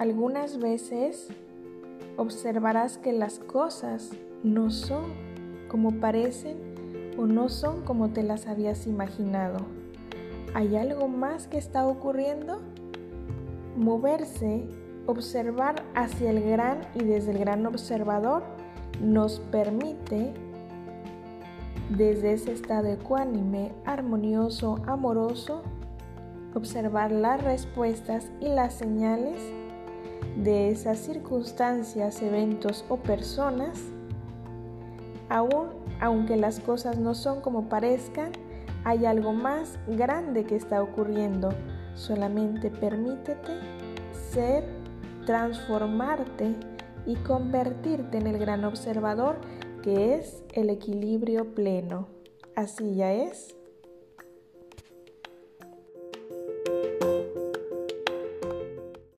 Algunas veces observarás que las cosas no son como parecen o no son como te las habías imaginado. ¿Hay algo más que está ocurriendo? Moverse, observar hacia el gran y desde el gran observador nos permite desde ese estado ecuánime, armonioso, amoroso, observar las respuestas y las señales de esas circunstancias, eventos o personas, aún aunque las cosas no son como parezcan, hay algo más grande que está ocurriendo. Solamente permítete ser, transformarte y convertirte en el gran observador que es el equilibrio pleno. Así ya es.